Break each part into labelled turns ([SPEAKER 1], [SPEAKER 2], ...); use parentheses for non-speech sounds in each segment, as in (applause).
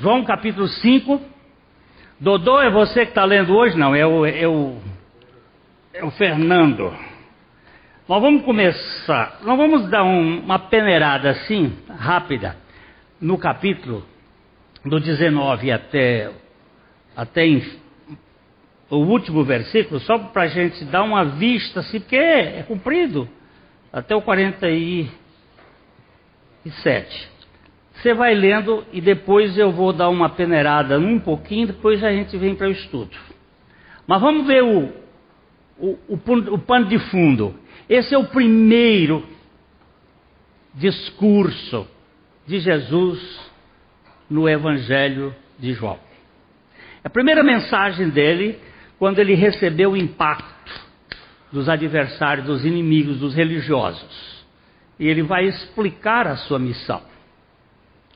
[SPEAKER 1] João capítulo 5. Dodô é você que está lendo hoje? Não, é o, é o, é o Fernando. Nós vamos começar, nós vamos dar um, uma peneirada assim, rápida, no capítulo do 19 até, até o último versículo, só para a gente dar uma vista, assim, porque é, é cumprido, até o 47. Você vai lendo e depois eu vou dar uma peneirada um pouquinho, depois a gente vem para o estudo. Mas vamos ver o, o, o, o pano de fundo. Esse é o primeiro discurso de Jesus no Evangelho de João. A primeira mensagem dele, quando ele recebeu o impacto dos adversários, dos inimigos, dos religiosos. E ele vai explicar a sua missão.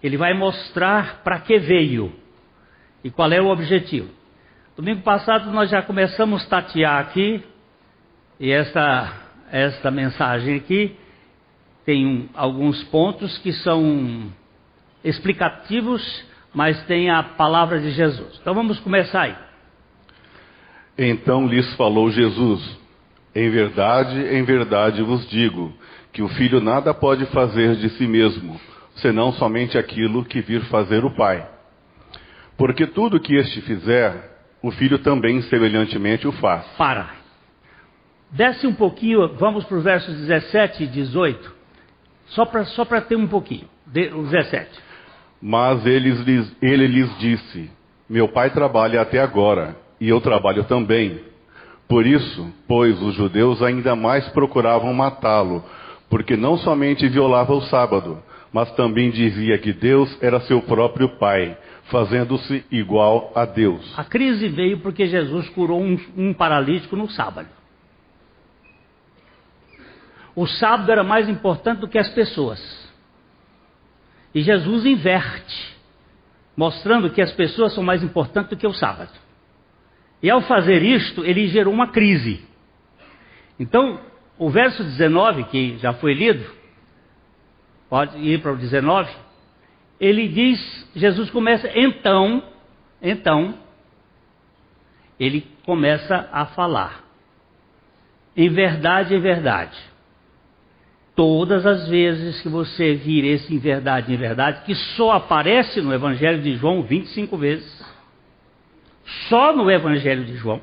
[SPEAKER 1] Ele vai mostrar para que veio e qual é o objetivo. Domingo passado nós já começamos a tatear aqui, e esta esta mensagem aqui tem um, alguns pontos que são explicativos, mas tem a palavra de Jesus. Então vamos começar aí.
[SPEAKER 2] Então lhes falou Jesus: Em verdade, em verdade vos digo, que o filho nada pode fazer de si mesmo, senão somente aquilo que vir fazer o Pai. Porque tudo que este fizer, o filho também semelhantemente o faz.
[SPEAKER 1] Para. Desce um pouquinho, vamos para os versos 17 e 18, só para só ter um pouquinho, de, o 17.
[SPEAKER 2] Mas ele lhes, ele lhes disse: Meu pai trabalha até agora, e eu trabalho também. Por isso, pois os judeus ainda mais procuravam matá-lo, porque não somente violava o sábado, mas também dizia que Deus era seu próprio pai, fazendo-se igual a Deus.
[SPEAKER 1] A crise veio porque Jesus curou um, um paralítico no sábado. O sábado era mais importante do que as pessoas. E Jesus inverte, mostrando que as pessoas são mais importantes do que o sábado. E ao fazer isto, ele gerou uma crise. Então, o verso 19, que já foi lido, pode ir para o 19, ele diz, Jesus começa, então, então, ele começa a falar. Em verdade, em verdade Todas as vezes que você vir esse em verdade, em verdade, que só aparece no Evangelho de João 25 vezes, só no Evangelho de João,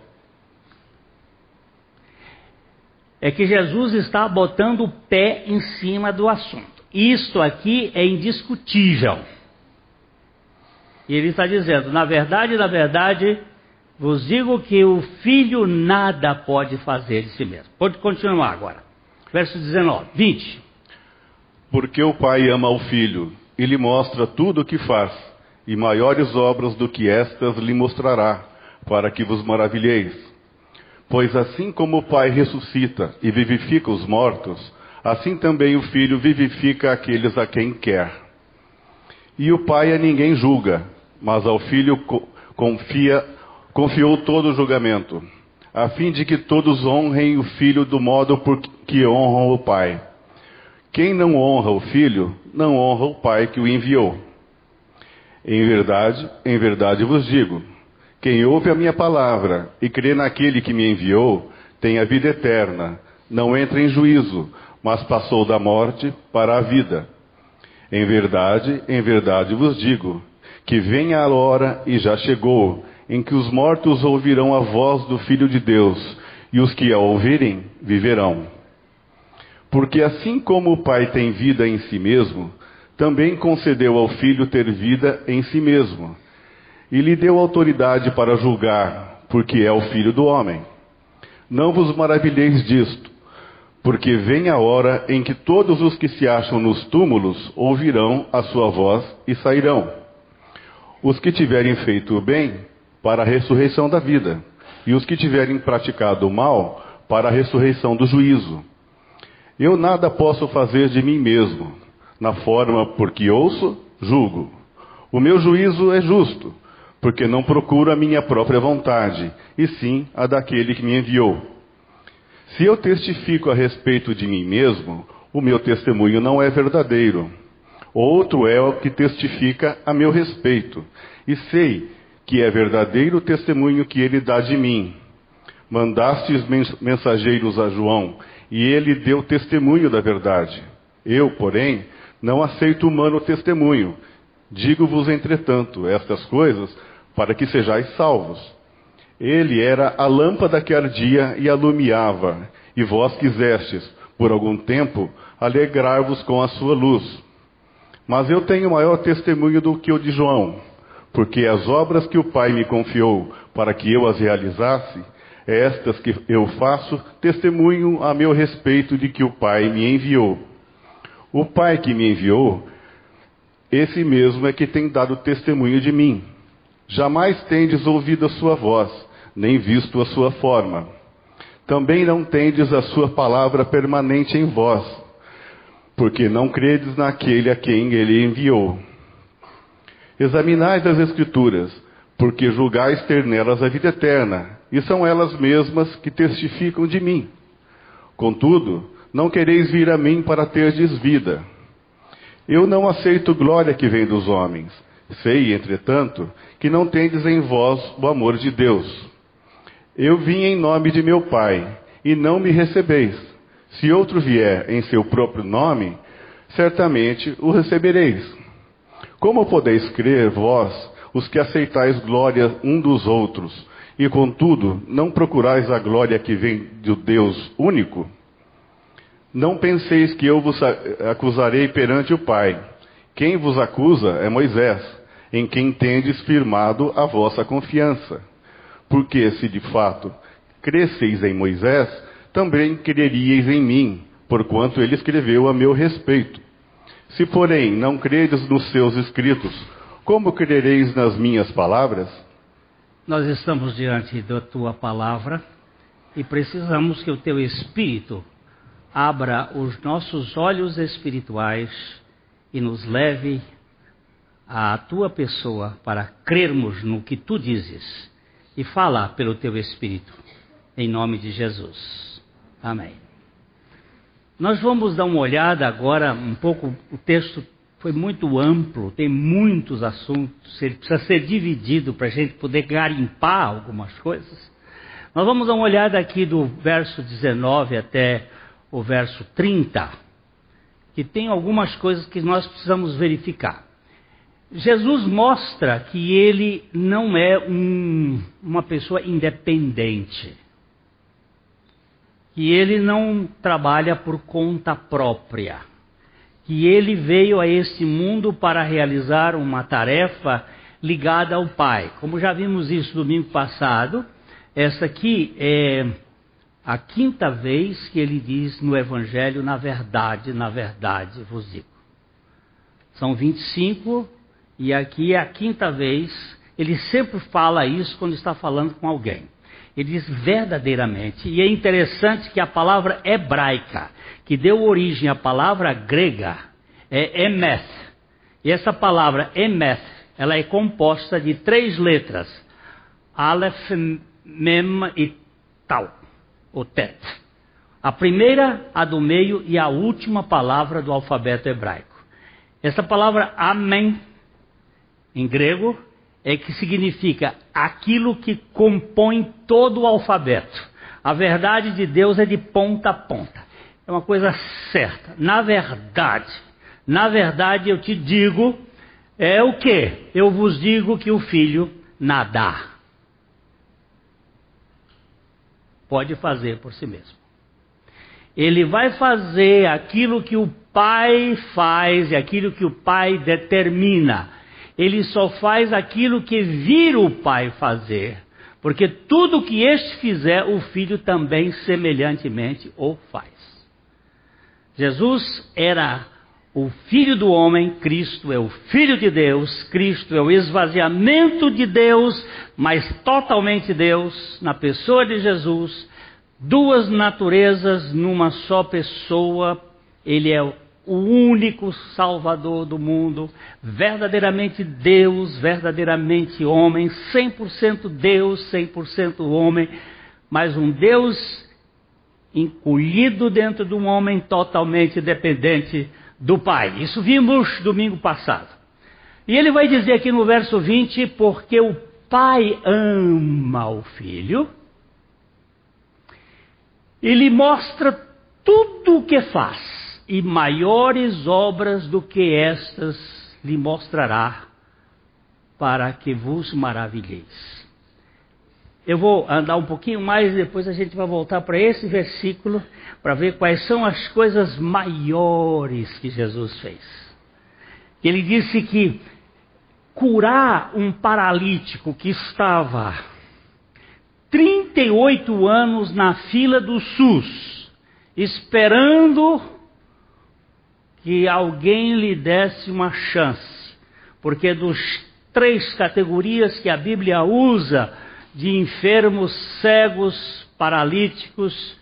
[SPEAKER 1] é que Jesus está botando o pé em cima do assunto. Isto aqui é indiscutível. E ele está dizendo: na verdade, na verdade, vos digo que o filho nada pode fazer de si mesmo. Pode continuar agora. Verso 19, 20.
[SPEAKER 2] Porque o Pai ama o Filho e lhe mostra tudo o que faz, e maiores obras do que estas lhe mostrará, para que vos maravilheis. Pois assim como o Pai ressuscita e vivifica os mortos, assim também o Filho vivifica aqueles a quem quer. E o Pai a ninguém julga, mas ao Filho confia, confiou todo o julgamento a fim de que todos honrem o filho do modo por que honram o pai. Quem não honra o filho, não honra o pai que o enviou. Em verdade, em verdade vos digo: quem ouve a minha palavra e crê naquele que me enviou, tem a vida eterna, não entra em juízo, mas passou da morte para a vida. Em verdade, em verdade vos digo: que venha a hora e já chegou em que os mortos ouvirão a voz do Filho de Deus, e os que a ouvirem viverão. Porque assim como o Pai tem vida em si mesmo, também concedeu ao Filho ter vida em si mesmo, e lhe deu autoridade para julgar, porque é o Filho do homem. Não vos maravilheis disto, porque vem a hora em que todos os que se acham nos túmulos ouvirão a sua voz e sairão. Os que tiverem feito o bem para a ressurreição da vida, e os que tiverem praticado o mal, para a ressurreição do juízo. Eu nada posso fazer de mim mesmo, na forma por que ouço, julgo. O meu juízo é justo, porque não procuro a minha própria vontade, e sim a daquele que me enviou. Se eu testifico a respeito de mim mesmo, o meu testemunho não é verdadeiro. Outro é o que testifica a meu respeito, e sei que é verdadeiro o testemunho que ele dá de mim. Mandastes mensageiros a João, e ele deu testemunho da verdade. Eu, porém, não aceito humano testemunho. Digo-vos, entretanto, estas coisas para que sejais salvos. Ele era a lâmpada que ardia e alumiava, e vós quisestes, por algum tempo, alegrar-vos com a sua luz. Mas eu tenho maior testemunho do que o de João, porque as obras que o Pai me confiou para que eu as realizasse, estas que eu faço, testemunho a meu respeito de que o Pai me enviou. O Pai que me enviou, esse mesmo é que tem dado testemunho de mim. Jamais tendes ouvido a sua voz, nem visto a sua forma. Também não tendes a sua palavra permanente em vós, porque não credes naquele a quem ele enviou. Examinais as Escrituras, porque julgais ter nelas a vida eterna, e são elas mesmas que testificam de mim. Contudo, não quereis vir a mim para terdes vida. Eu não aceito glória que vem dos homens. Sei, entretanto, que não tendes em vós o amor de Deus. Eu vim em nome de meu Pai, e não me recebeis. Se outro vier em seu próprio nome, certamente o recebereis. Como podeis crer, vós, os que aceitais glória um dos outros, e contudo não procurais a glória que vem do Deus único? Não penseis que eu vos acusarei perante o Pai. Quem vos acusa é Moisés, em quem tendes firmado a vossa confiança. Porque se de fato cresceis em Moisés, também creríeis em mim, porquanto ele escreveu a meu respeito. Se, porém, não credes nos seus escritos, como crereis nas minhas palavras?
[SPEAKER 1] Nós estamos diante da tua palavra e precisamos que o teu espírito abra os nossos olhos espirituais e nos leve à tua pessoa para crermos no que tu dizes e fala pelo teu Espírito, em nome de Jesus. Amém. Nós vamos dar uma olhada agora, um pouco, o texto foi muito amplo, tem muitos assuntos, ele precisa ser dividido para a gente poder garimpar algumas coisas. Nós vamos dar uma olhada aqui do verso 19 até o verso 30, que tem algumas coisas que nós precisamos verificar. Jesus mostra que ele não é um, uma pessoa independente, que ele não trabalha por conta própria, que ele veio a este mundo para realizar uma tarefa ligada ao Pai. Como já vimos isso domingo passado, essa aqui é a quinta vez que ele diz no Evangelho, na verdade, na verdade vos digo. São 25 e aqui é a quinta vez. Ele sempre fala isso quando está falando com alguém. Ele diz verdadeiramente, e é interessante que a palavra hebraica, que deu origem à palavra grega, é emeth. E essa palavra emeth, ela é composta de três letras: Aleph, Mem e Tal o tet. A primeira, a do meio e a última palavra do alfabeto hebraico. Essa palavra amém, em grego, é que significa aquilo que compõe todo o alfabeto. A verdade de Deus é de ponta a ponta. É uma coisa certa. Na verdade, na verdade eu te digo, é o que? Eu vos digo que o filho nadar. pode fazer por si mesmo. Ele vai fazer aquilo que o pai faz e aquilo que o pai determina. Ele só faz aquilo que vira o pai fazer. Porque tudo que este fizer, o filho também semelhantemente o faz. Jesus era o Filho do homem, Cristo é o Filho de Deus, Cristo é o esvaziamento de Deus, mas totalmente Deus, na pessoa de Jesus, duas naturezas numa só pessoa, Ele é o único Salvador do mundo, verdadeiramente Deus, verdadeiramente homem, 100% Deus, 100% homem, mas um Deus encolhido dentro de um homem totalmente dependente do Pai. Isso vimos domingo passado. E ele vai dizer aqui no verso 20: Porque o Pai ama o Filho e lhe mostra tudo o que faz, e maiores obras do que estas lhe mostrará, para que vos maravilheis. Eu vou andar um pouquinho mais e depois a gente vai voltar para esse versículo para ver quais são as coisas maiores que Jesus fez. Ele disse que curar um paralítico que estava 38 anos na fila do SUS, esperando que alguém lhe desse uma chance, porque dos três categorias que a Bíblia usa de enfermos, cegos, paralíticos,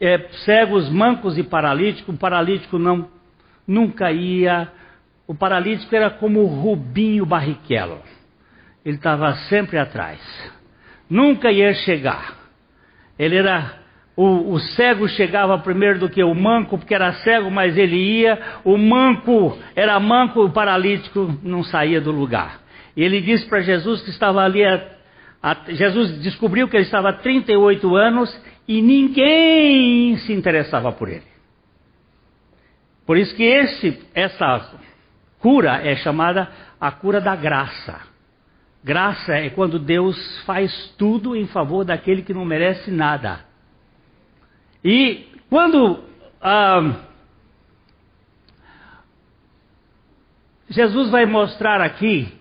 [SPEAKER 1] é, cegos, mancos e paralíticos. O paralítico não nunca ia. O paralítico era como o Rubinho Barrichello. Ele estava sempre atrás. Nunca ia chegar. Ele era o, o, cego chegava primeiro do que o manco, porque era cego, mas ele ia. O manco era manco, o paralítico não saía do lugar. E ele disse para Jesus que estava ali Jesus descobriu que ele estava há 38 anos e ninguém se interessava por ele. Por isso que esse, essa cura é chamada a cura da graça. Graça é quando Deus faz tudo em favor daquele que não merece nada. E quando ah, Jesus vai mostrar aqui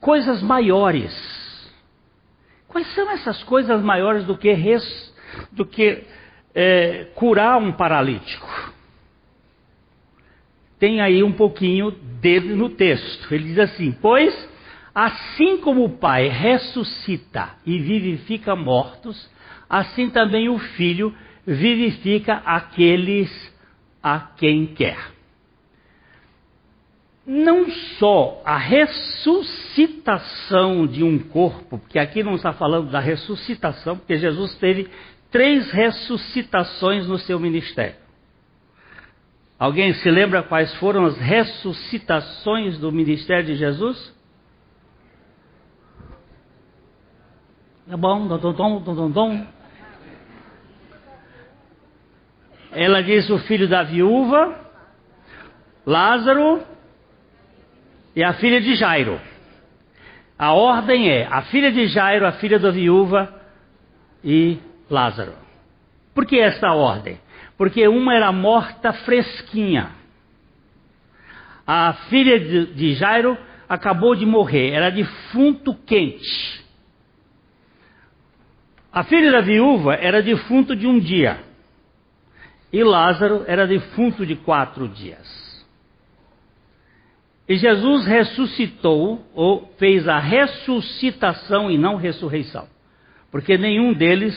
[SPEAKER 1] coisas maiores. Quais são essas coisas maiores do que, res, do que é, curar um paralítico? Tem aí um pouquinho dele no texto. Ele diz assim: Pois, assim como o Pai ressuscita e vivifica mortos, assim também o Filho vivifica aqueles a quem quer não só a ressuscitação de um corpo, porque aqui não está falando da ressuscitação, porque Jesus teve três ressuscitações no seu ministério. Alguém se lembra quais foram as ressuscitações do ministério de Jesus? Tá bom, dom, dom, dom, dom, Ela diz o filho da viúva, Lázaro e a filha de Jairo. A ordem é a filha de Jairo, a filha da viúva e Lázaro. Por que essa ordem? Porque uma era morta fresquinha. A filha de Jairo acabou de morrer, era defunto quente. A filha da viúva era defunto de um dia. E Lázaro era defunto de quatro dias. E Jesus ressuscitou, ou fez a ressuscitação e não ressurreição. Porque nenhum deles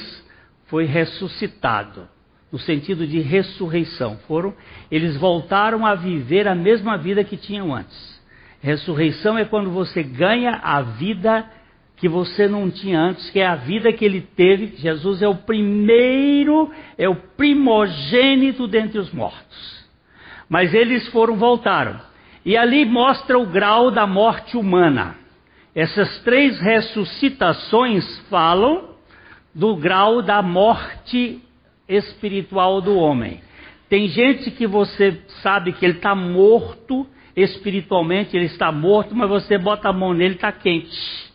[SPEAKER 1] foi ressuscitado, no sentido de ressurreição. Foram, eles voltaram a viver a mesma vida que tinham antes. Ressurreição é quando você ganha a vida que você não tinha antes, que é a vida que ele teve. Jesus é o primeiro, é o primogênito dentre os mortos. Mas eles foram, voltaram. E ali mostra o grau da morte humana. Essas três ressuscitações falam do grau da morte espiritual do homem. Tem gente que você sabe que ele está morto espiritualmente, ele está morto, mas você bota a mão nele, está quente.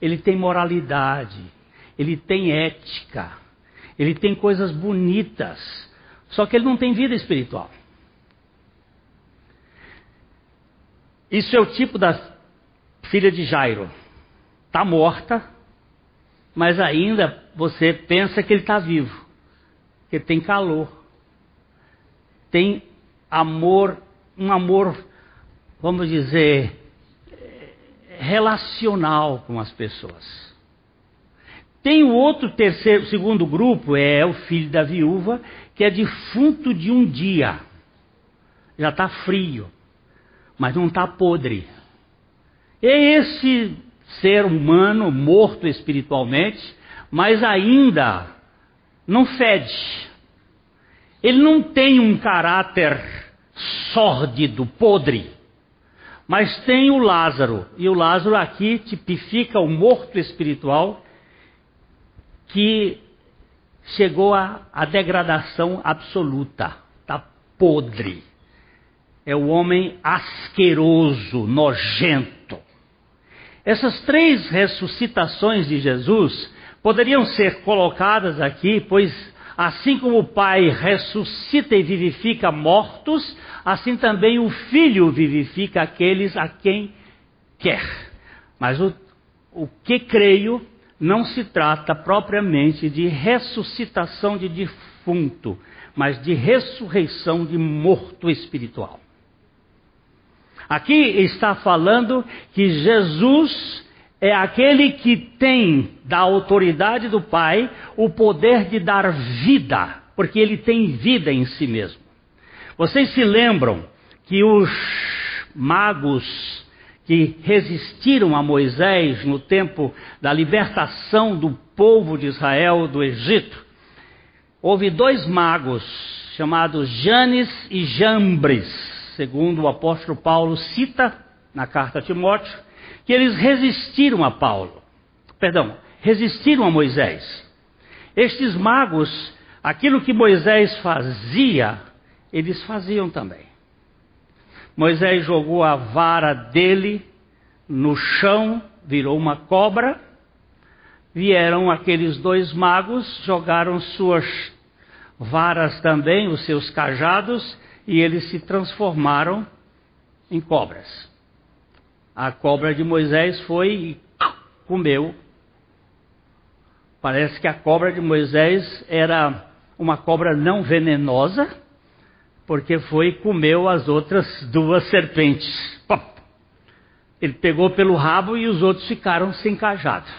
[SPEAKER 1] Ele tem moralidade, ele tem ética, ele tem coisas bonitas, só que ele não tem vida espiritual. Isso é o tipo da filha de Jairo. Está morta, mas ainda você pensa que ele está vivo, que tem calor, tem amor, um amor, vamos dizer, relacional com as pessoas. Tem o outro terceiro, segundo grupo, é o filho da viúva, que é defunto de um dia. Já está frio mas não está podre. É esse ser humano morto espiritualmente, mas ainda não fede. ele não tem um caráter sórdido, podre, mas tem o Lázaro. E o Lázaro aqui tipifica o morto espiritual que chegou à degradação absoluta, está podre. É o homem asqueroso, nojento. Essas três ressuscitações de Jesus poderiam ser colocadas aqui, pois assim como o Pai ressuscita e vivifica mortos, assim também o Filho vivifica aqueles a quem quer. Mas o, o que creio não se trata propriamente de ressuscitação de defunto, mas de ressurreição de morto espiritual. Aqui está falando que Jesus é aquele que tem da autoridade do Pai o poder de dar vida, porque ele tem vida em si mesmo. Vocês se lembram que os magos que resistiram a Moisés no tempo da libertação do povo de Israel do Egito, houve dois magos chamados Janes e Jambres, segundo o apóstolo Paulo cita na carta a Timóteo, que eles resistiram a Paulo, perdão, resistiram a Moisés. Estes magos, aquilo que Moisés fazia, eles faziam também. Moisés jogou a vara dele no chão, virou uma cobra. Vieram aqueles dois magos, jogaram suas varas também, os seus cajados, e eles se transformaram em cobras. A cobra de Moisés foi e comeu. Parece que a cobra de Moisés era uma cobra não venenosa, porque foi e comeu as outras duas serpentes. Ele pegou pelo rabo e os outros ficaram sem cajado.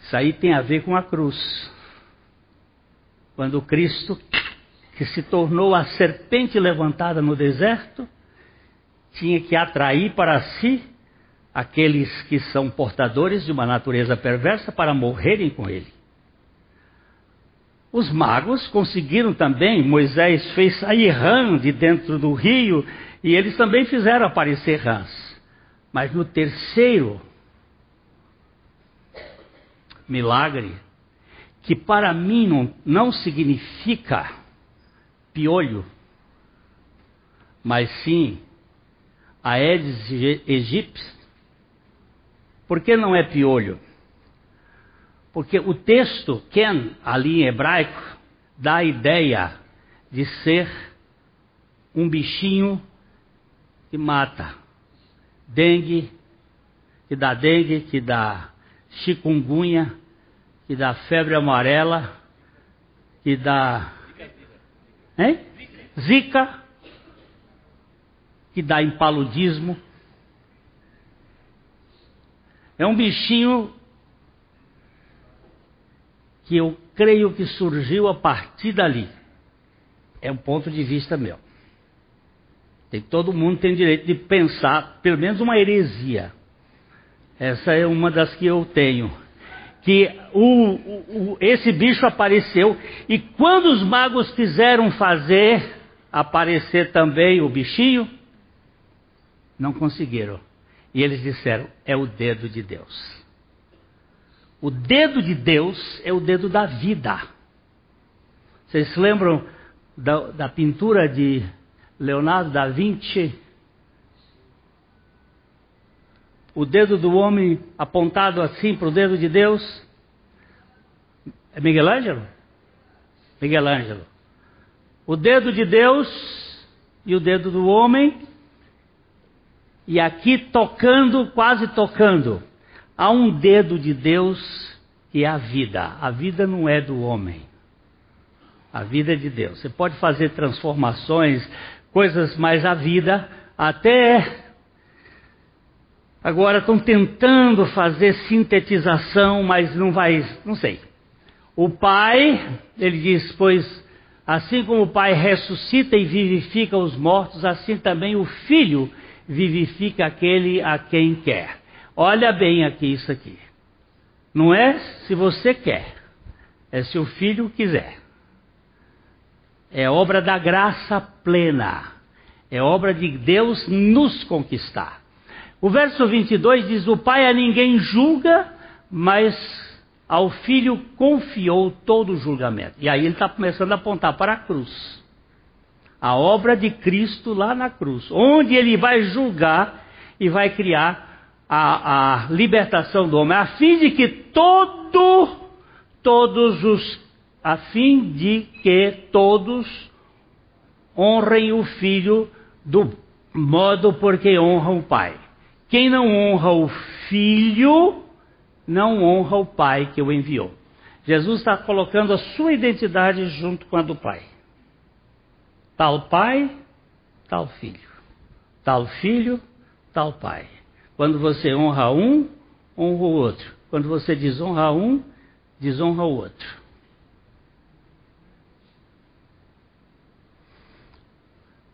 [SPEAKER 1] Isso aí tem a ver com a cruz. Quando Cristo, que se tornou a serpente levantada no deserto, tinha que atrair para si aqueles que são portadores de uma natureza perversa para morrerem com ele. Os magos conseguiram também, Moisés fez sair rã de dentro do rio e eles também fizeram aparecer rãs. Mas no terceiro milagre, que para mim não, não significa piolho, mas sim Aedes aegypti, por que não é piolho? Porque o texto, Ken, ali em hebraico, dá a ideia de ser um bichinho que mata. Dengue, que dá dengue, que dá chikungunya, que dá febre amarela, que dá. Hein? Zika, que dá impaludismo. É um bichinho que eu creio que surgiu a partir dali. É um ponto de vista meu. Tem, todo mundo tem direito de pensar, pelo menos uma heresia. Essa é uma das que eu tenho. Que o, o, esse bicho apareceu, e quando os magos quiseram fazer aparecer também o bichinho, não conseguiram. E eles disseram: é o dedo de Deus. O dedo de Deus é o dedo da vida. Vocês lembram da, da pintura de Leonardo da Vinci? O dedo do homem apontado assim para o dedo de Deus? É Miguel Ângelo? Miguel Ângelo. O dedo de Deus e o dedo do homem, e aqui tocando, quase tocando Há um dedo de Deus que é a vida. A vida não é do homem. A vida é de Deus. Você pode fazer transformações, coisas, mas a vida até agora estão tentando fazer sintetização, mas não vai, não sei. O Pai, ele diz, pois assim como o Pai ressuscita e vivifica os mortos, assim também o Filho vivifica aquele a quem quer. Olha bem aqui isso aqui. Não é se você quer, é se o filho quiser. É obra da graça plena. É obra de Deus nos conquistar. O verso 22 diz: O pai a ninguém julga, mas ao filho confiou todo o julgamento. E aí ele está começando a apontar para a cruz. A obra de Cristo lá na cruz, onde ele vai julgar e vai criar a, a libertação do homem, a fim de que todo, todos os, a fim de que todos honrem o filho do modo porque honram o pai. Quem não honra o filho, não honra o pai que o enviou. Jesus está colocando a sua identidade junto com a do pai. Tal pai, tal filho. Tal filho, tal pai. Quando você honra um, honra o outro. Quando você desonra um, desonra o outro.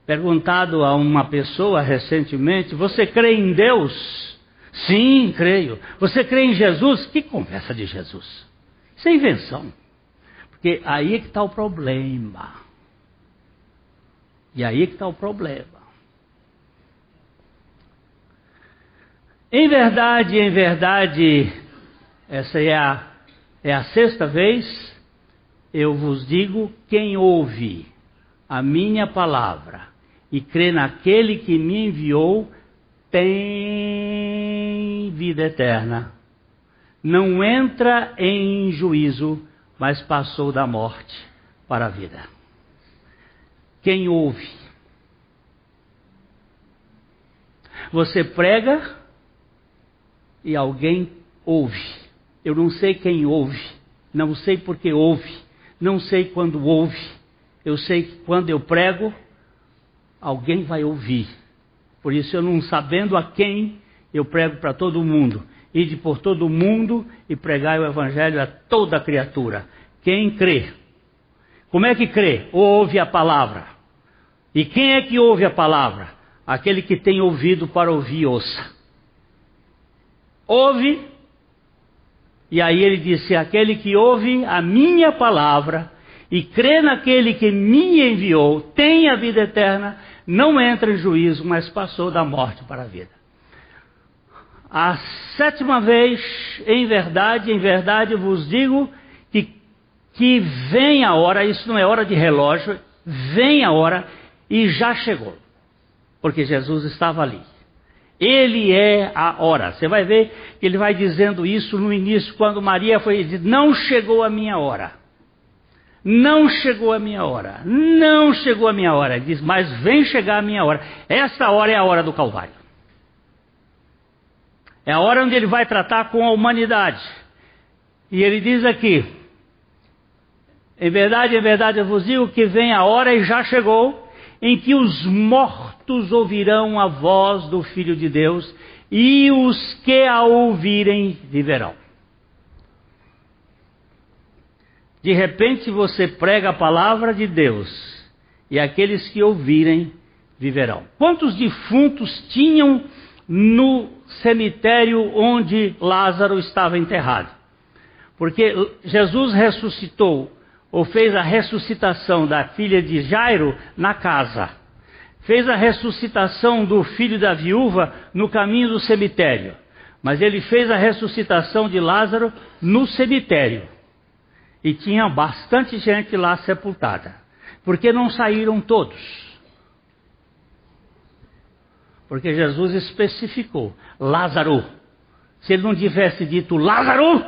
[SPEAKER 1] Perguntado a uma pessoa recentemente: Você crê em Deus? Sim, creio. Você crê em Jesus? Que conversa de Jesus? Isso é invenção. Porque aí é que está o problema. E aí que está o problema. Em verdade, em verdade, essa é a, é a sexta vez, eu vos digo: quem ouve a minha palavra e crê naquele que me enviou, tem vida eterna. Não entra em juízo, mas passou da morte para a vida. Quem ouve? Você prega e alguém ouve. Eu não sei quem ouve, não sei porque ouve, não sei quando ouve. Eu sei que quando eu prego, alguém vai ouvir. Por isso, eu não sabendo a quem, eu prego para todo mundo. Ide por todo mundo e pregai o evangelho a toda criatura. Quem crê? Como é que crê? Ouve a palavra. E quem é que ouve a palavra? Aquele que tem ouvido para ouvir, ouça. Ouve, e aí ele disse: aquele que ouve a minha palavra e crê naquele que me enviou, tem a vida eterna, não entra em juízo, mas passou da morte para a vida. A sétima vez, em verdade, em verdade vos digo que, que vem a hora, isso não é hora de relógio, vem a hora e já chegou, porque Jesus estava ali. Ele é a hora. Você vai ver que ele vai dizendo isso no início, quando Maria foi dizer: Não chegou a minha hora. Não chegou a minha hora. Não chegou a minha hora. Ele diz, mas vem chegar a minha hora. Essa hora é a hora do Calvário. É a hora onde ele vai tratar com a humanidade. E ele diz aqui: Em verdade, em verdade eu vos digo que vem a hora e já chegou, em que os mortos ouvirão a voz do Filho de Deus, e os que a ouvirem viverão. De repente você prega a palavra de Deus e aqueles que ouvirem viverão. Quantos defuntos tinham no cemitério onde Lázaro estava enterrado? Porque Jesus ressuscitou ou fez a ressuscitação da filha de Jairo na casa. Fez a ressuscitação do filho da viúva no caminho do cemitério. Mas ele fez a ressuscitação de Lázaro no cemitério e tinha bastante gente lá sepultada. Porque não saíram todos? Porque Jesus especificou: Lázaro. Se ele não tivesse dito Lázaro,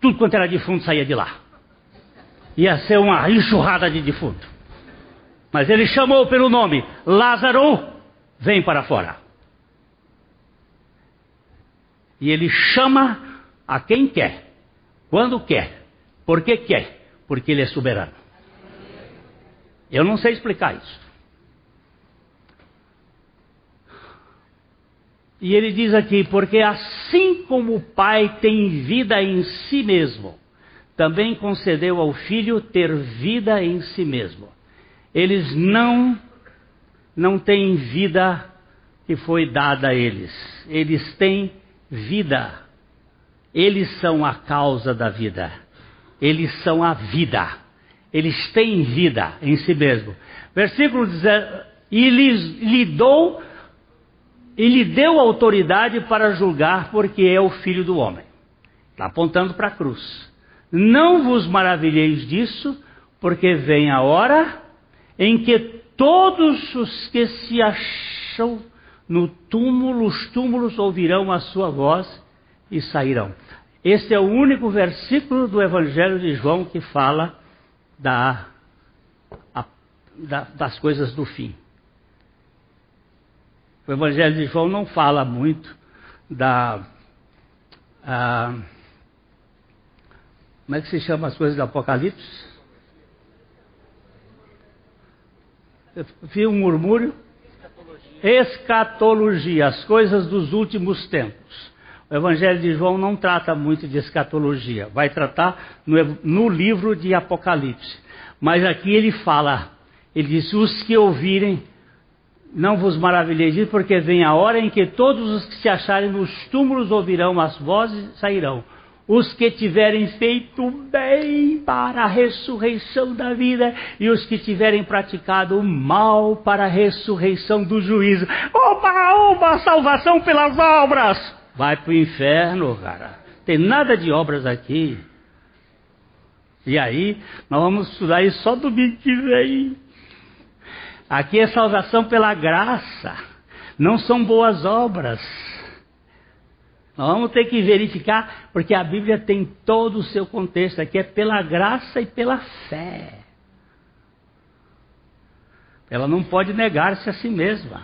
[SPEAKER 1] tudo quanto era defunto saía de lá. Ia ser uma enxurrada de defunto. Mas ele chamou pelo nome: Lázaro, vem para fora. E ele chama a quem quer, quando quer. Por que quer? Porque ele é soberano. Eu não sei explicar isso. E ele diz aqui: porque assim como o Pai tem vida em si mesmo, também concedeu ao Filho ter vida em si mesmo. Eles não não têm vida que foi dada a eles. Eles têm vida. Eles são a causa da vida. eles são a vida. Eles têm vida em si mesmo. Versículo 10, e lhes, lhe dou e lhe deu autoridade para julgar, porque é o filho do homem. Está apontando para a cruz. Não vos maravilheis disso, porque vem a hora em que todos os que se acham no túmulo, os túmulos ouvirão a sua voz e sairão. Esse é o único versículo do Evangelho de João que fala da, a, da, das coisas do fim. O Evangelho de João não fala muito da. Ah, como é que se chama as coisas do Apocalipse? Eu vi um murmúrio. Escatologia. escatologia, as coisas dos últimos tempos. O Evangelho de João não trata muito de escatologia, vai tratar no, no livro de Apocalipse. Mas aqui ele fala, ele diz: os que ouvirem não vos maravilheis porque vem a hora em que todos os que se acharem nos túmulos ouvirão as vozes e sairão. Os que tiverem feito bem para a ressurreição da vida, e os que tiverem praticado mal para a ressurreição do juízo. Oba, oba, salvação pelas obras! Vai para o inferno, cara. Tem nada de obras aqui. E aí, nós vamos estudar isso só domingo que vem. Aqui é salvação pela graça, não são boas obras. Nós vamos ter que verificar, porque a Bíblia tem todo o seu contexto. Aqui é pela graça e pela fé. Ela não pode negar-se a si mesma.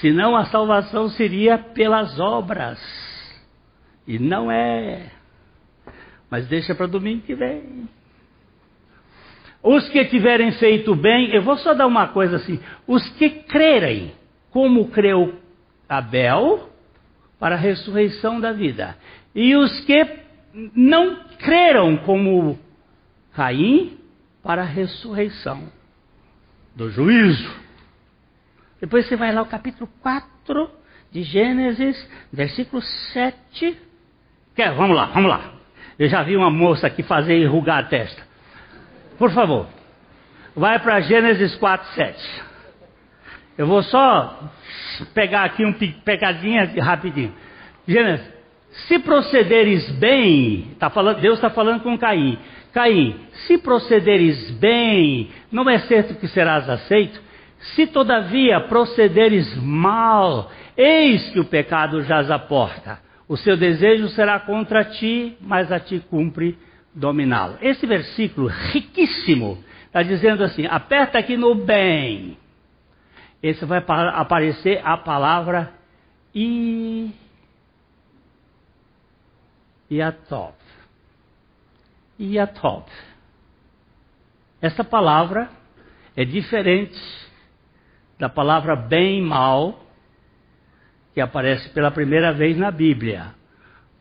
[SPEAKER 1] Senão a salvação seria pelas obras. E não é. Mas deixa para domingo que vem. Os que tiverem feito bem, eu vou só dar uma coisa assim: os que crerem, como creu Abel, para a ressurreição da vida, e os que não creram, como Caim, para a ressurreição do juízo. Depois você vai lá ao capítulo 4 de Gênesis, versículo 7. Quer, vamos lá, vamos lá. Eu já vi uma moça aqui fazer enrugar a testa. Por favor, vai para Gênesis 4, 7. Eu vou só pegar aqui um pegadinha rapidinho. Gênesis, se procederes bem, tá falando, Deus está falando com Caim. Caim, se procederes bem, não é certo que serás aceito? Se todavia procederes mal, eis que o pecado jaz à porta. O seu desejo será contra ti, mas a ti cumpre dominá-lo. Esse versículo riquíssimo está dizendo assim: aperta aqui no bem. Esse vai aparecer a palavra i Yatov. Yatov. Essa palavra é diferente da palavra bem e mal que aparece pela primeira vez na Bíblia.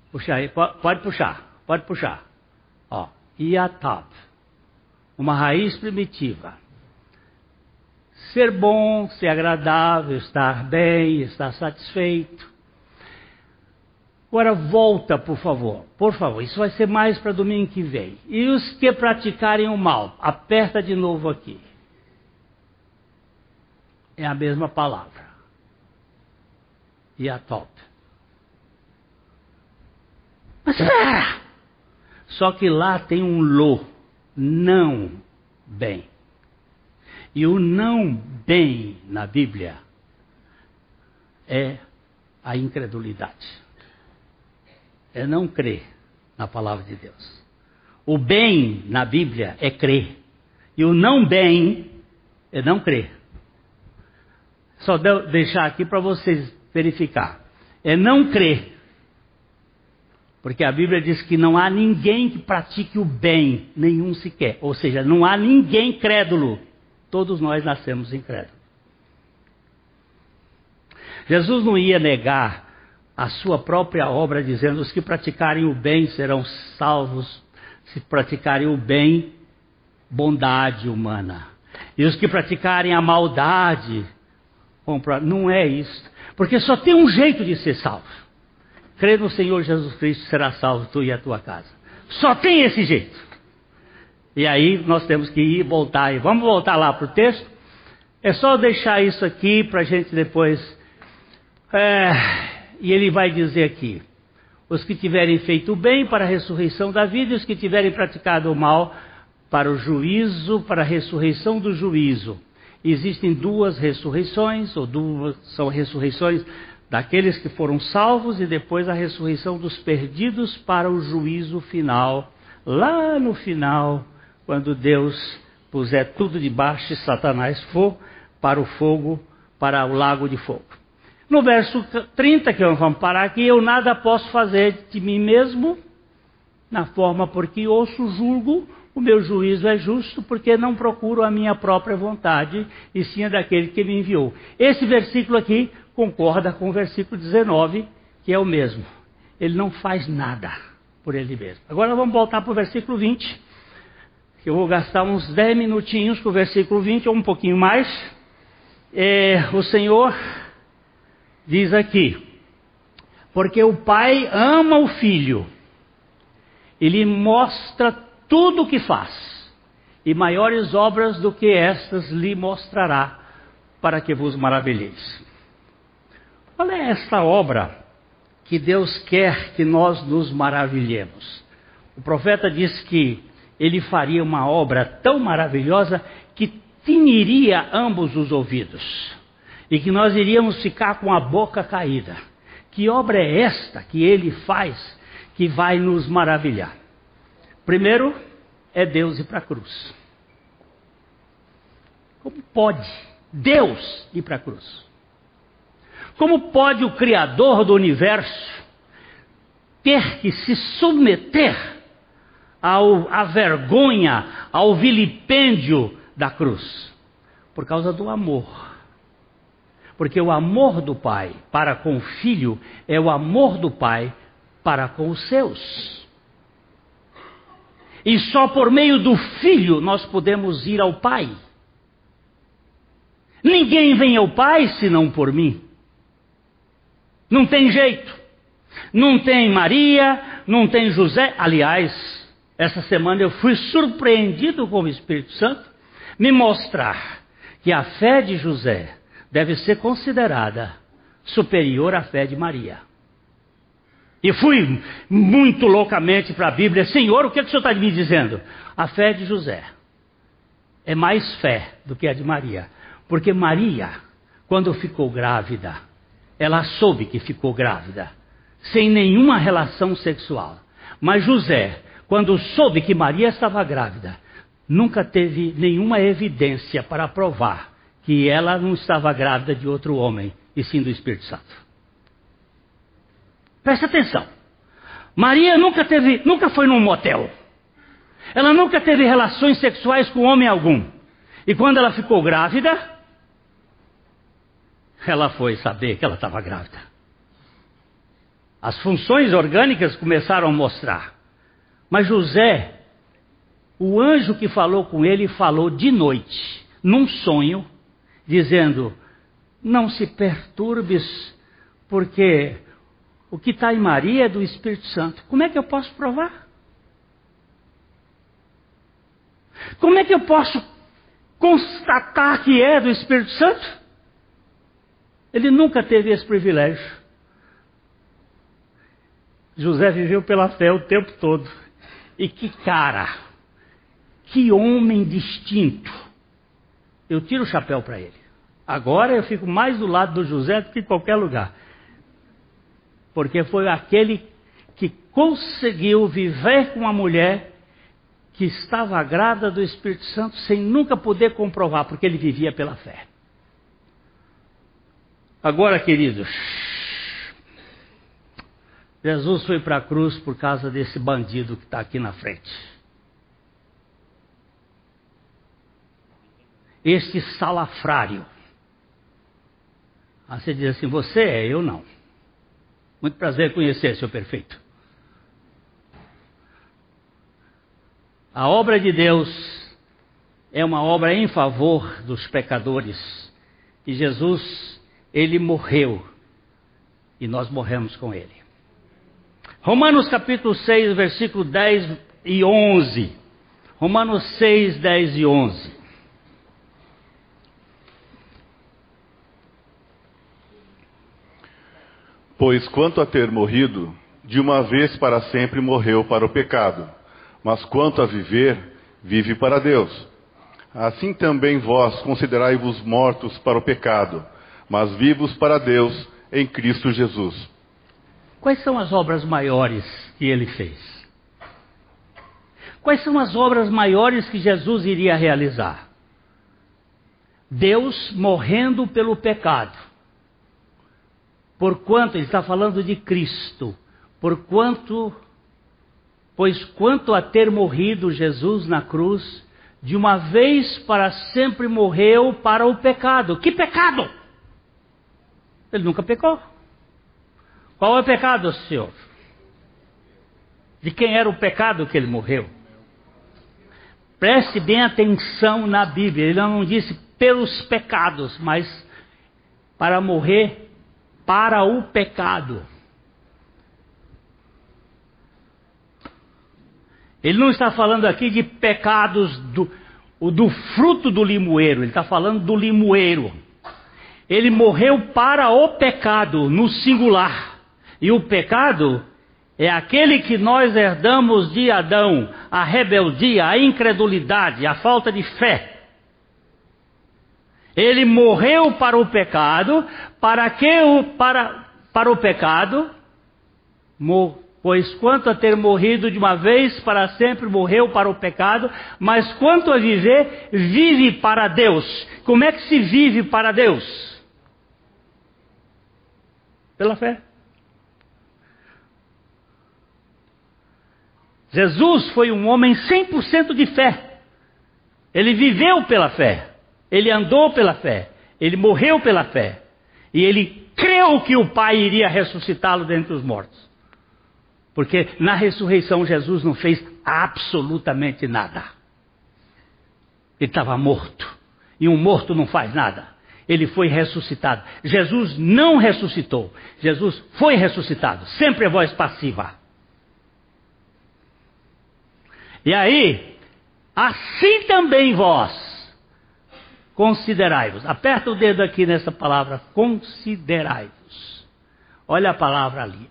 [SPEAKER 1] Puxa aí, pode puxar, pode puxar. Ó, uma raiz primitiva. Ser bom, ser agradável, estar bem, estar satisfeito. Agora volta, por favor, por favor, isso vai ser mais para domingo que vem. E os que praticarem o mal, aperta de novo aqui. É a mesma palavra. E a top. Mas espera! Só que lá tem um lo, não bem. E o não bem na Bíblia é a incredulidade. É não crer na palavra de Deus. O bem na Bíblia é crer. E o não bem é não crer. Só deixar aqui para vocês verificar. É não crer porque a Bíblia diz que não há ninguém que pratique o bem, nenhum sequer. Ou seja, não há ninguém crédulo. Todos nós nascemos incrédulos. Jesus não ia negar a sua própria obra, dizendo: os que praticarem o bem serão salvos, se praticarem o bem, bondade humana. E os que praticarem a maldade, não é isso. Porque só tem um jeito de ser salvo. Crê no Senhor Jesus Cristo, será salvo tu e a tua casa. só tem esse jeito. E aí nós temos que ir voltar. E vamos voltar lá para o texto. É só deixar isso aqui para a gente depois. É, e ele vai dizer aqui: os que tiverem feito o bem para a ressurreição da vida, e os que tiverem praticado o mal para o juízo, para a ressurreição do juízo. Existem duas ressurreições, ou duas são ressurreições daqueles que foram salvos e depois a ressurreição dos perdidos para o juízo final, lá no final, quando Deus puser tudo debaixo e Satanás for para o fogo, para o lago de fogo. No verso 30, que vamos parar aqui, eu nada posso fazer de mim mesmo, na forma porque ouço, julgo, o meu juízo é justo, porque não procuro a minha própria vontade, e sim a daquele que me enviou. Esse versículo aqui concorda com o versículo 19, que é o mesmo. Ele não faz nada por ele mesmo. Agora vamos voltar para o versículo 20, que eu vou gastar uns 10 minutinhos com o versículo 20, ou um pouquinho mais. É, o Senhor diz aqui: Porque o Pai ama o Filho, ele mostra tudo o que faz, e maiores obras do que estas lhe mostrará, para que vos maravilheis. Qual é essa obra que Deus quer que nós nos maravilhemos? O profeta diz que ele faria uma obra tão maravilhosa que tiniria ambos os ouvidos e que nós iríamos ficar com a boca caída. Que obra é esta que ele faz que vai nos maravilhar? Primeiro é Deus ir para a cruz. Como pode Deus ir para a cruz? Como pode o Criador do universo ter que se submeter ao, à vergonha, ao vilipêndio da cruz? Por causa do amor. Porque o amor do Pai para com o Filho é o amor do Pai para com os seus. E só por meio do Filho nós podemos ir ao Pai. Ninguém vem ao Pai senão por mim. Não tem jeito. Não tem Maria, não tem José. Aliás, essa semana eu fui surpreendido com o Espírito Santo me mostrar que a fé de José deve ser considerada superior à fé de Maria. E fui muito loucamente para a Bíblia, Senhor, o que, é que o Senhor está me dizendo? A fé de José é mais fé do que a de Maria. Porque Maria, quando ficou grávida, ela soube que ficou grávida, sem nenhuma relação sexual. Mas José, quando soube que Maria estava grávida, nunca teve nenhuma evidência para provar que ela não estava grávida de outro homem, e sim do Espírito Santo. Preste atenção. Maria nunca teve, nunca foi num motel. Ela nunca teve relações sexuais com homem algum. E quando ela ficou grávida, ela foi saber que ela estava grávida. As funções orgânicas começaram a mostrar. Mas José, o anjo que falou com ele, falou de noite, num sonho, dizendo: Não se perturbes, porque o que está em Maria é do Espírito Santo. Como é que eu posso provar? Como é que eu posso constatar que é do Espírito Santo? Ele nunca teve esse privilégio. José viveu pela fé o tempo todo. E que cara, que homem distinto. Eu tiro o chapéu para ele. Agora eu fico mais do lado do José do que em qualquer lugar. Porque foi aquele que conseguiu viver com uma mulher que estava grávida do Espírito Santo sem nunca poder comprovar, porque ele vivia pela fé. Agora, queridos, Jesus foi para a cruz por causa desse bandido que está aqui na frente. Este salafrário. Aí você diz assim: Você é, eu não. Muito prazer conhecer, seu perfeito. A obra de Deus é uma obra em favor dos pecadores. E Jesus ele morreu e nós morremos com ele. Romanos capítulo 6, versículo 10 e 11. Romanos 6, 10 e 11.
[SPEAKER 2] Pois quanto a ter morrido, de uma vez para sempre morreu para o pecado, mas quanto a viver, vive para Deus. Assim também vós considerai-vos mortos para o pecado, mas vivos para Deus em Cristo Jesus.
[SPEAKER 1] Quais são as obras maiores que ele fez? Quais são as obras maiores que Jesus iria realizar? Deus morrendo pelo pecado. Porquanto, ele está falando de Cristo, porquanto, pois quanto a ter morrido Jesus na cruz, de uma vez para sempre morreu para o pecado. Que pecado? Ele nunca pecou. Qual é o pecado, Senhor? De quem era o pecado que ele morreu? Preste bem atenção na Bíblia. Ele não disse pelos pecados, mas para morrer para o pecado. Ele não está falando aqui de pecados do, do fruto do limoeiro, ele está falando do limoeiro. Ele morreu para o pecado, no singular. E o pecado é aquele que nós herdamos de Adão, a rebeldia, a incredulidade, a falta de fé. Ele morreu para o pecado, para que o para, para o pecado, pois quanto a ter morrido de uma vez para sempre morreu para o pecado, mas quanto a viver, vive para Deus. Como é que se vive para Deus? Pela fé. Jesus foi um homem 100% de fé. Ele viveu pela fé. Ele andou pela fé, ele morreu pela fé, e ele creu que o Pai iria ressuscitá-lo dentre os mortos. Porque na ressurreição Jesus não fez absolutamente nada. Ele estava morto. E um morto não faz nada. Ele foi ressuscitado. Jesus não ressuscitou. Jesus foi ressuscitado. Sempre é voz passiva. E aí, assim também vós, Considerai-vos. Aperta o dedo aqui nessa palavra, considerai-vos. Olha a palavra ali.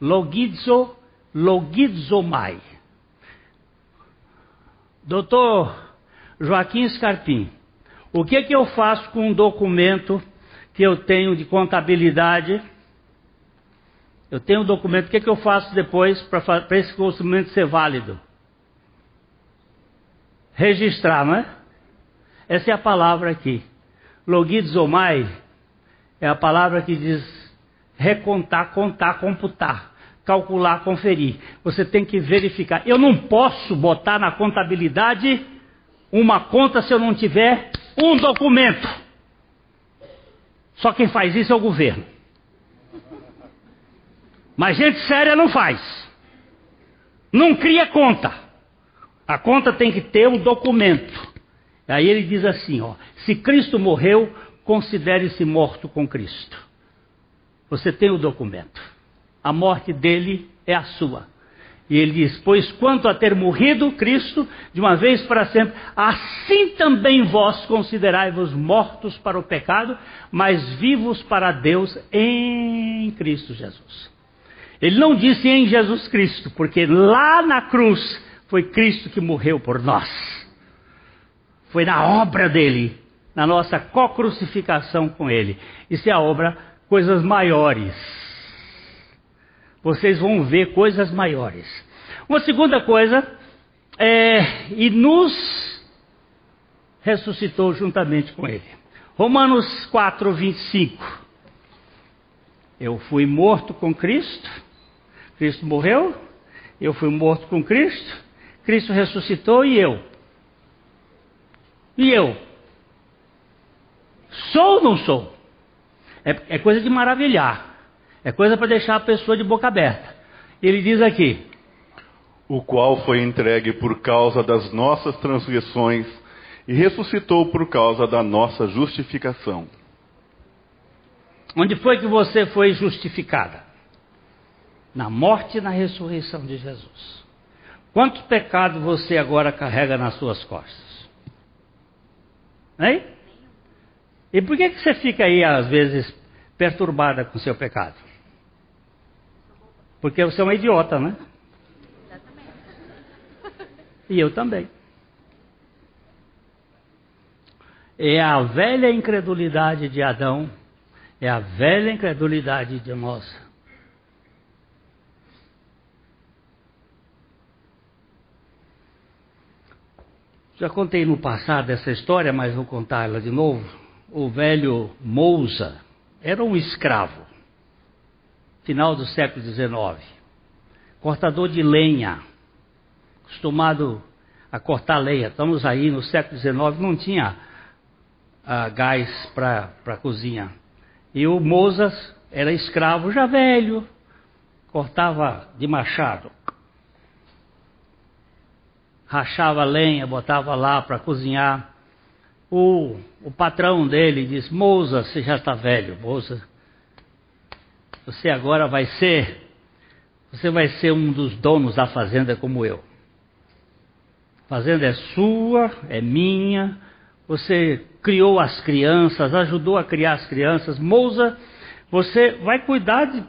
[SPEAKER 1] Logidzo, logizomai. Doutor Joaquim Scarpim, o que, que eu faço com um documento que eu tenho de contabilidade? Eu tenho um documento, o que, que eu faço depois para esse documento ser válido? registrar, não é? Essa é a palavra aqui. Logizomai é a palavra que diz recontar, contar, computar, calcular, conferir. Você tem que verificar. Eu não posso botar na contabilidade uma conta se eu não tiver um documento. Só quem faz isso é o governo. Mas gente séria não faz. Não cria conta. A conta tem que ter um documento. Aí ele diz assim: ó, se Cristo morreu, considere-se morto com Cristo. Você tem o documento. A morte dele é a sua. E ele diz: Pois quanto a ter morrido Cristo, de uma vez para sempre, assim também vós considerai-vos mortos para o pecado, mas vivos para Deus em Cristo Jesus. Ele não disse em Jesus Cristo, porque lá na cruz foi Cristo que morreu por nós. Foi na obra dele, na nossa co-crucificação com ele. Isso é a obra, coisas maiores. Vocês vão ver coisas maiores. Uma segunda coisa é, e nos ressuscitou juntamente com ele. Romanos 4, 25. Eu fui morto com Cristo, Cristo morreu, eu fui morto com Cristo, Cristo ressuscitou e eu. E eu? Sou ou não sou? É, é coisa de maravilhar. É coisa para deixar a pessoa de boca aberta. Ele diz aqui:
[SPEAKER 2] O qual foi entregue por causa das nossas transgressões e ressuscitou por causa da nossa justificação.
[SPEAKER 1] Onde foi que você foi justificada? Na morte e na ressurreição de Jesus. Quantos pecados você agora carrega nas suas costas? Hein? E por que, que você fica aí, às vezes, perturbada com o seu pecado? Porque você é uma idiota, né? E eu também. É a velha incredulidade de Adão, é a velha incredulidade de nós. Já contei no passado essa história, mas vou contar ela de novo. O velho Mousa era um escravo, final do século XIX, cortador de lenha acostumado a cortar lenha. Estamos aí no século XIX, não tinha uh, gás para cozinha. E o Mozas era escravo já velho, cortava de machado. Rachava lenha, botava lá para cozinhar. O, o patrão dele diz: Moza, você já está velho, Moza. Você agora vai ser, você vai ser um dos donos da fazenda como eu fazenda é sua, é minha. Você criou as crianças, ajudou a criar as crianças. Mousa, você vai cuidar de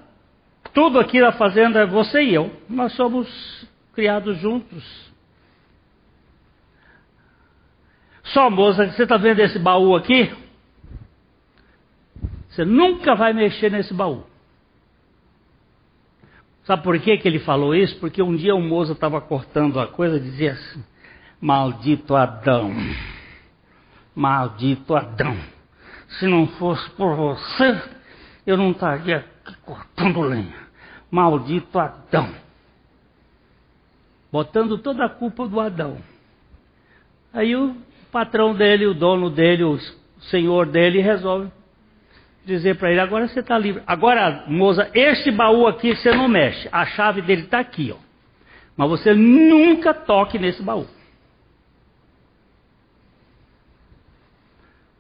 [SPEAKER 1] tudo aqui da fazenda, você e eu. Nós somos criados juntos. Só, moça, você está vendo esse baú aqui? Você nunca vai mexer nesse baú. Sabe por que, que ele falou isso? Porque um dia o moça estava cortando a coisa e dizia assim: Maldito Adão, maldito Adão. Se não fosse por você, eu não estaria aqui cortando lenha. Maldito Adão. Botando toda a culpa do Adão. Aí o patrão dele, o dono dele, o senhor dele, resolve dizer para ele: agora você está livre. Agora, moça, este baú aqui você não mexe. A chave dele está aqui, ó. Mas você nunca toque nesse baú.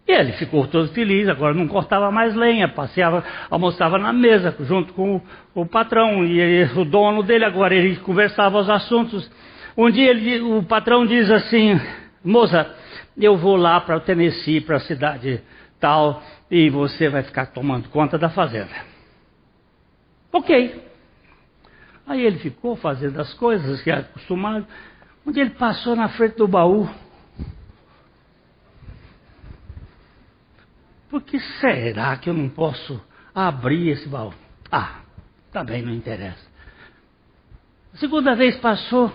[SPEAKER 1] E ele ficou todo feliz, agora não cortava mais lenha, passeava, almoçava na mesa junto com o, o patrão e ele, o dono dele, agora ele conversava os assuntos. Um dia ele, o patrão diz assim, moça, eu vou lá para o Tennessee, para a cidade tal, e você vai ficar tomando conta da fazenda. Ok. Aí ele ficou fazendo as coisas que era acostumado. Um dia ele passou na frente do baú, Por que será que eu não posso abrir esse baú? Ah, também não interessa. A segunda vez passou,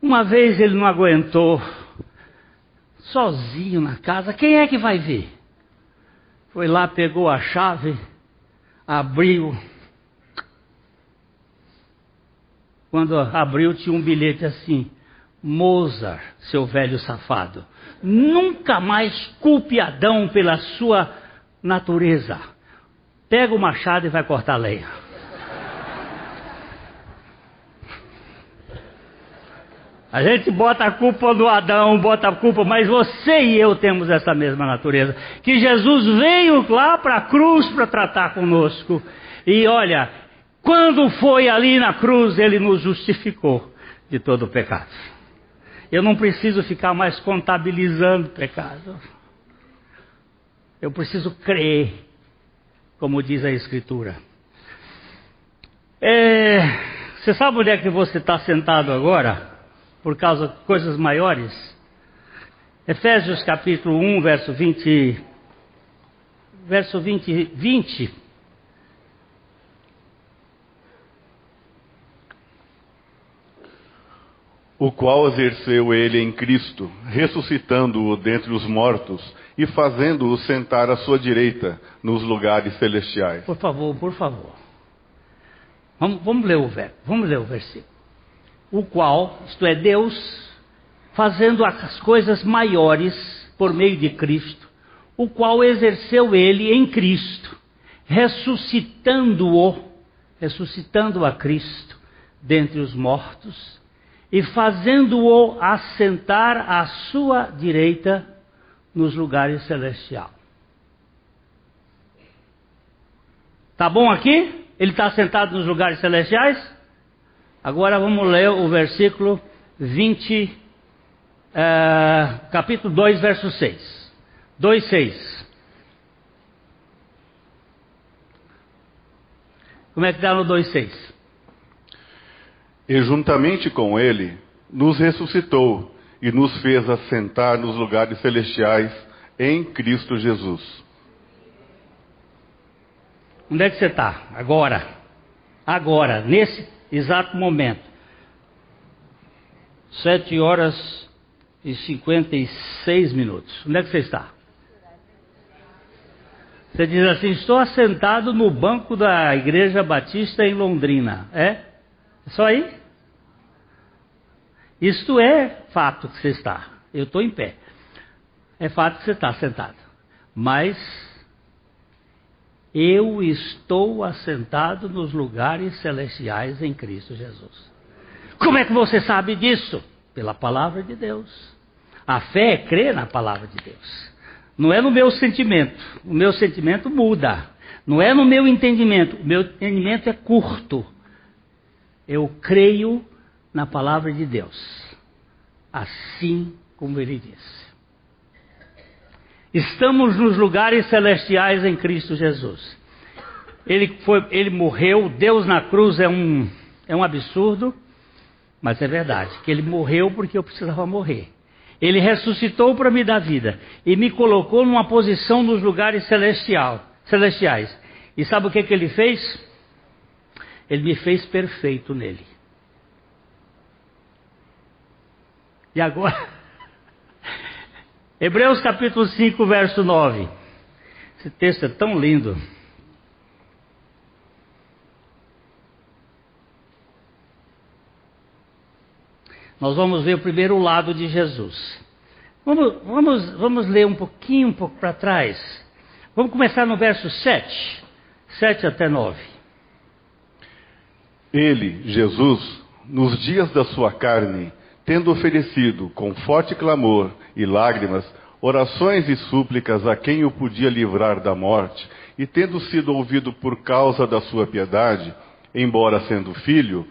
[SPEAKER 1] uma vez ele não aguentou, sozinho na casa, quem é que vai ver? Foi lá, pegou a chave, abriu. Quando abriu, tinha um bilhete assim: Mozart, seu velho safado. Nunca mais culpe Adão pela sua natureza. Pega o machado e vai cortar lenha. A gente bota a culpa do Adão, bota a culpa, mas você e eu temos essa mesma natureza. Que Jesus veio lá para a cruz para tratar conosco. E olha, quando foi ali na cruz, ele nos justificou de todo o pecado. Eu não preciso ficar mais contabilizando pecado. Eu preciso crer, como diz a Escritura. É, você sabe onde é que você está sentado agora? Por causa de coisas maiores? Efésios capítulo 1, verso 20. Verso 20, 20
[SPEAKER 2] o qual exerceu ele em Cristo, ressuscitando-o dentre os mortos e fazendo-o sentar à sua direita nos lugares celestiais.
[SPEAKER 1] Por favor, por favor. Vamos, vamos ler o vamos ler o versículo. O qual, isto é, Deus, fazendo as coisas maiores por meio de Cristo, o qual exerceu ele em Cristo, ressuscitando-o, ressuscitando a Cristo dentre os mortos e fazendo-o assentar à sua direita nos lugares celestiais. Tá bom aqui? Ele está sentado nos lugares celestiais? Agora vamos ler o versículo 20, é, capítulo 2, verso 6. 2, 6. Como é que está no 2, 6?
[SPEAKER 2] E juntamente com ele nos ressuscitou e nos fez assentar nos lugares celestiais em Cristo Jesus.
[SPEAKER 1] Onde é que você está? Agora. Agora, nesse exato momento. Sete horas e cinquenta e seis minutos. Onde é que você está? Você diz assim: estou assentado no banco da Igreja Batista em Londrina. É? É só aí? Isto é fato que você está. Eu estou em pé. É fato que você está sentado. Mas eu estou assentado nos lugares celestiais em Cristo Jesus. Como é que você sabe disso? Pela palavra de Deus. A fé é crer na palavra de Deus. Não é no meu sentimento. O meu sentimento muda. Não é no meu entendimento. O meu entendimento é curto. Eu creio na palavra de Deus. Assim como ele disse. Estamos nos lugares celestiais em Cristo Jesus. Ele, foi, ele morreu, Deus na cruz é um, é um absurdo, mas é verdade, que ele morreu porque eu precisava morrer. Ele ressuscitou para me dar vida e me colocou numa posição nos lugares celestial, celestiais. E sabe o que, que ele fez? Ele me fez perfeito nele. E agora, Hebreus capítulo 5, verso 9. Esse texto é tão lindo. Nós vamos ver o primeiro lado de Jesus. Vamos, vamos, vamos ler um pouquinho, um pouco para trás. Vamos começar no verso 7, 7 até 9.
[SPEAKER 2] Ele, Jesus, nos dias da sua carne, tendo oferecido com forte clamor e lágrimas orações e súplicas a quem o podia livrar da morte, e tendo sido ouvido por causa da sua piedade, embora sendo filho,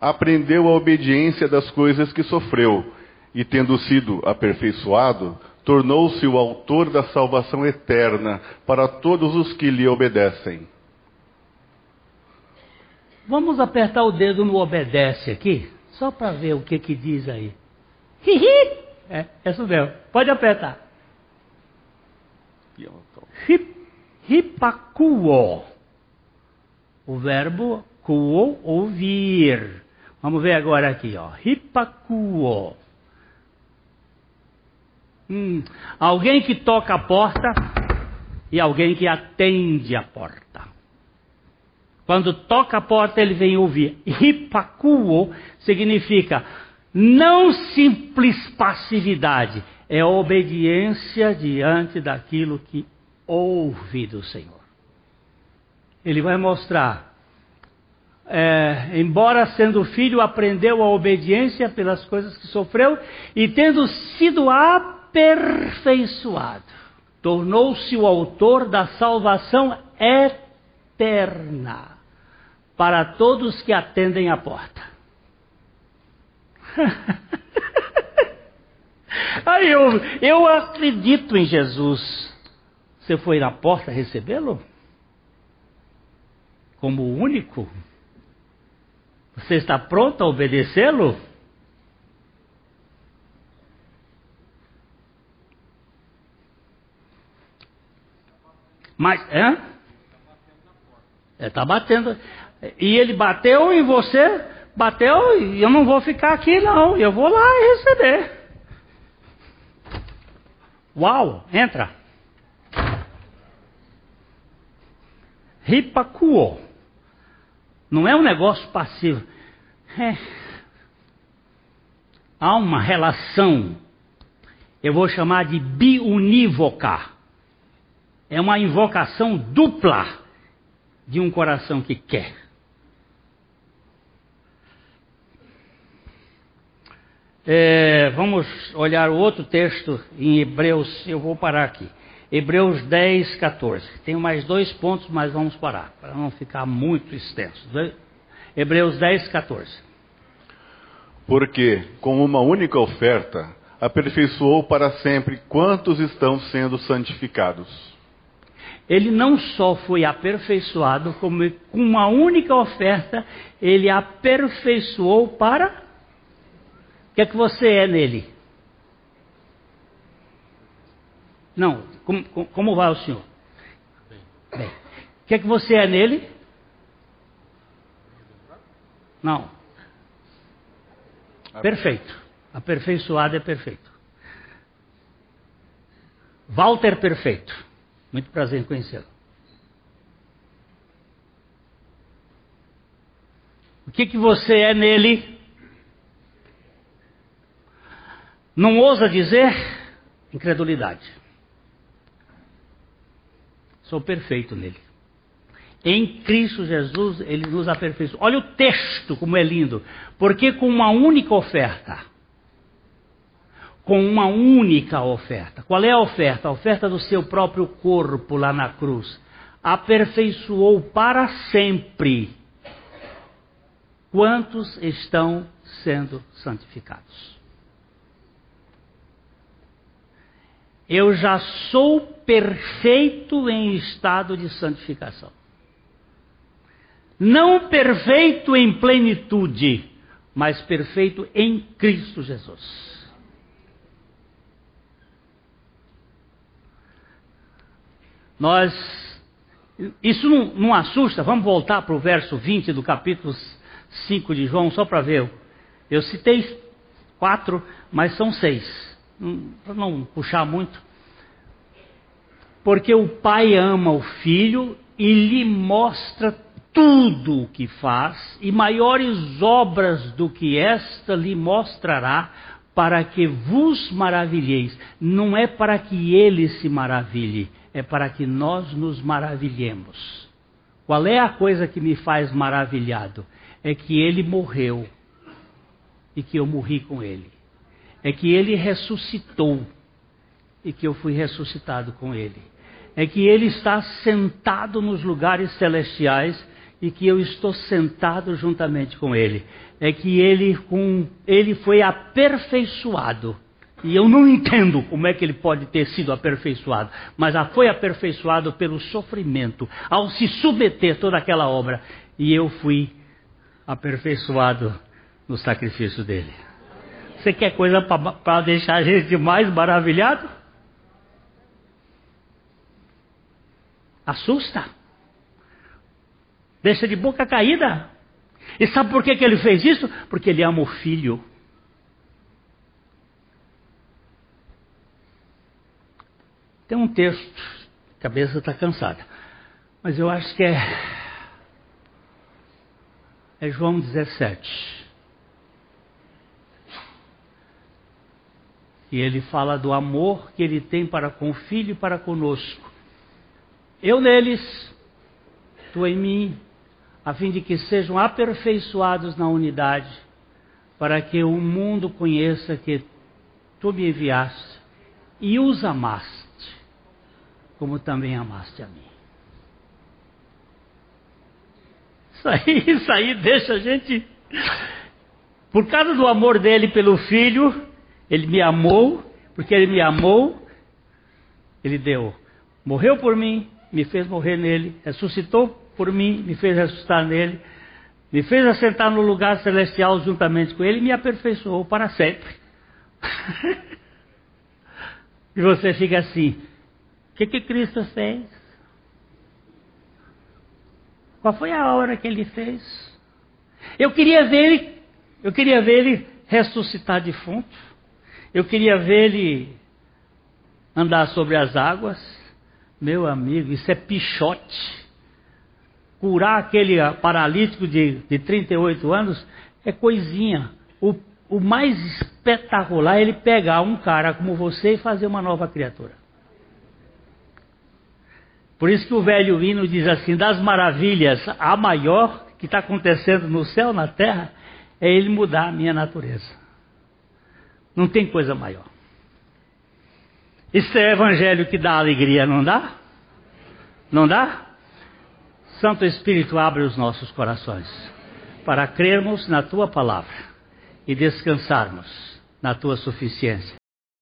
[SPEAKER 2] aprendeu a obediência das coisas que sofreu, e tendo sido aperfeiçoado, tornou-se o autor da salvação eterna para todos os que lhe obedecem.
[SPEAKER 1] Vamos apertar o dedo no obedece aqui? Só para ver o que, que diz aí. Hihi! É, é isso mesmo. Pode apertar. Hip, hipakuo. O verbo kuo, ouvir. Vamos ver agora aqui, ó. Hipakuo. Hum, alguém que toca a porta e alguém que atende a porta. Quando toca a porta, ele vem ouvir. Hipakuo significa não simples passividade, é obediência diante daquilo que ouve do Senhor. Ele vai mostrar. É, embora sendo filho, aprendeu a obediência pelas coisas que sofreu e tendo sido aperfeiçoado, tornou-se o autor da salvação eterna para todos que atendem a porta. (laughs) Aí eu, eu acredito em Jesus. Você foi na porta recebê-lo? Como o único? Você está pronto a obedecê-lo? Mas, é? Está batendo. E ele bateu em você, bateu e eu não vou ficar aqui não, eu vou lá e receber. Uau, entra. Ripacuo. Não é um negócio passivo. É. Há uma relação, eu vou chamar de biunívoca. É uma invocação dupla de um coração que quer. É, vamos olhar o outro texto em Hebreus, eu vou parar aqui. Hebreus 10, 14. Tenho mais dois pontos, mas vamos parar, para não ficar muito extenso. Hebreus 10, 14.
[SPEAKER 2] Porque, com uma única oferta, aperfeiçoou para sempre quantos estão sendo santificados.
[SPEAKER 1] Ele não só foi aperfeiçoado, como com uma única oferta, ele aperfeiçoou para. O que é que você é nele? Não, como, como vai o senhor? Bem. O que é que você é nele? Não. Perfeito. Aperfeiçoado é perfeito. Walter Perfeito. Muito prazer em conhecê-lo. O que, que você é nele? Não ousa dizer incredulidade. Sou perfeito nele. Em Cristo Jesus, ele nos aperfeiçoou. Olha o texto como é lindo. Porque com uma única oferta, com uma única oferta. Qual é a oferta? A oferta do seu próprio corpo lá na cruz. Aperfeiçoou para sempre quantos estão sendo santificados. Eu já sou perfeito em estado de santificação. Não perfeito em plenitude, mas perfeito em Cristo Jesus. Nós, isso não, não assusta, vamos voltar para o verso 20 do capítulo 5 de João, só para ver. Eu citei quatro, mas são seis para não puxar muito. Porque o pai ama o filho e lhe mostra tudo o que faz, e maiores obras do que esta lhe mostrará, para que vos maravilheis. Não é para que ele se maravilhe, é para que nós nos maravilhemos. Qual é a coisa que me faz maravilhado? É que ele morreu e que eu morri com ele é que ele ressuscitou e que eu fui ressuscitado com ele. É que ele está sentado nos lugares celestiais e que eu estou sentado juntamente com ele. É que ele, com, ele foi aperfeiçoado. E eu não entendo como é que ele pode ter sido aperfeiçoado, mas foi aperfeiçoado pelo sofrimento, ao se submeter toda aquela obra. E eu fui aperfeiçoado no sacrifício dele. Você quer coisa para deixar a gente mais maravilhado? Assusta. Deixa de boca caída. E sabe por que, que ele fez isso? Porque ele ama o filho. Tem um texto, a cabeça está cansada, mas eu acho que é, é João 17. E ele fala do amor que ele tem para com o filho e para conosco. Eu neles, tu em mim, a fim de que sejam aperfeiçoados na unidade, para que o mundo conheça que tu me enviaste e os amaste, como também amaste a mim. Isso aí, isso aí deixa a gente. Por causa do amor dele pelo filho, ele me amou, porque ele me amou, ele deu. Morreu por mim, me fez morrer nele, ressuscitou por mim, me fez ressuscitar nele, me fez assentar no lugar celestial juntamente com ele e me aperfeiçoou para sempre. (laughs) e você fica assim: o que, que Cristo fez? Qual foi a obra que ele fez? Eu queria ver ele, eu queria ver ele ressuscitar defunto. Eu queria ver ele andar sobre as águas. Meu amigo, isso é pichote. Curar aquele paralítico de, de 38 anos é coisinha. O, o mais espetacular é ele pegar um cara como você e fazer uma nova criatura. Por isso que o velho hino diz assim: das maravilhas, a maior que está acontecendo no céu, na terra, é ele mudar a minha natureza. Não tem coisa maior. Isso é evangelho que dá alegria, não dá? Não dá? Santo Espírito, abre os nossos corações para crermos na tua palavra e descansarmos na tua suficiência.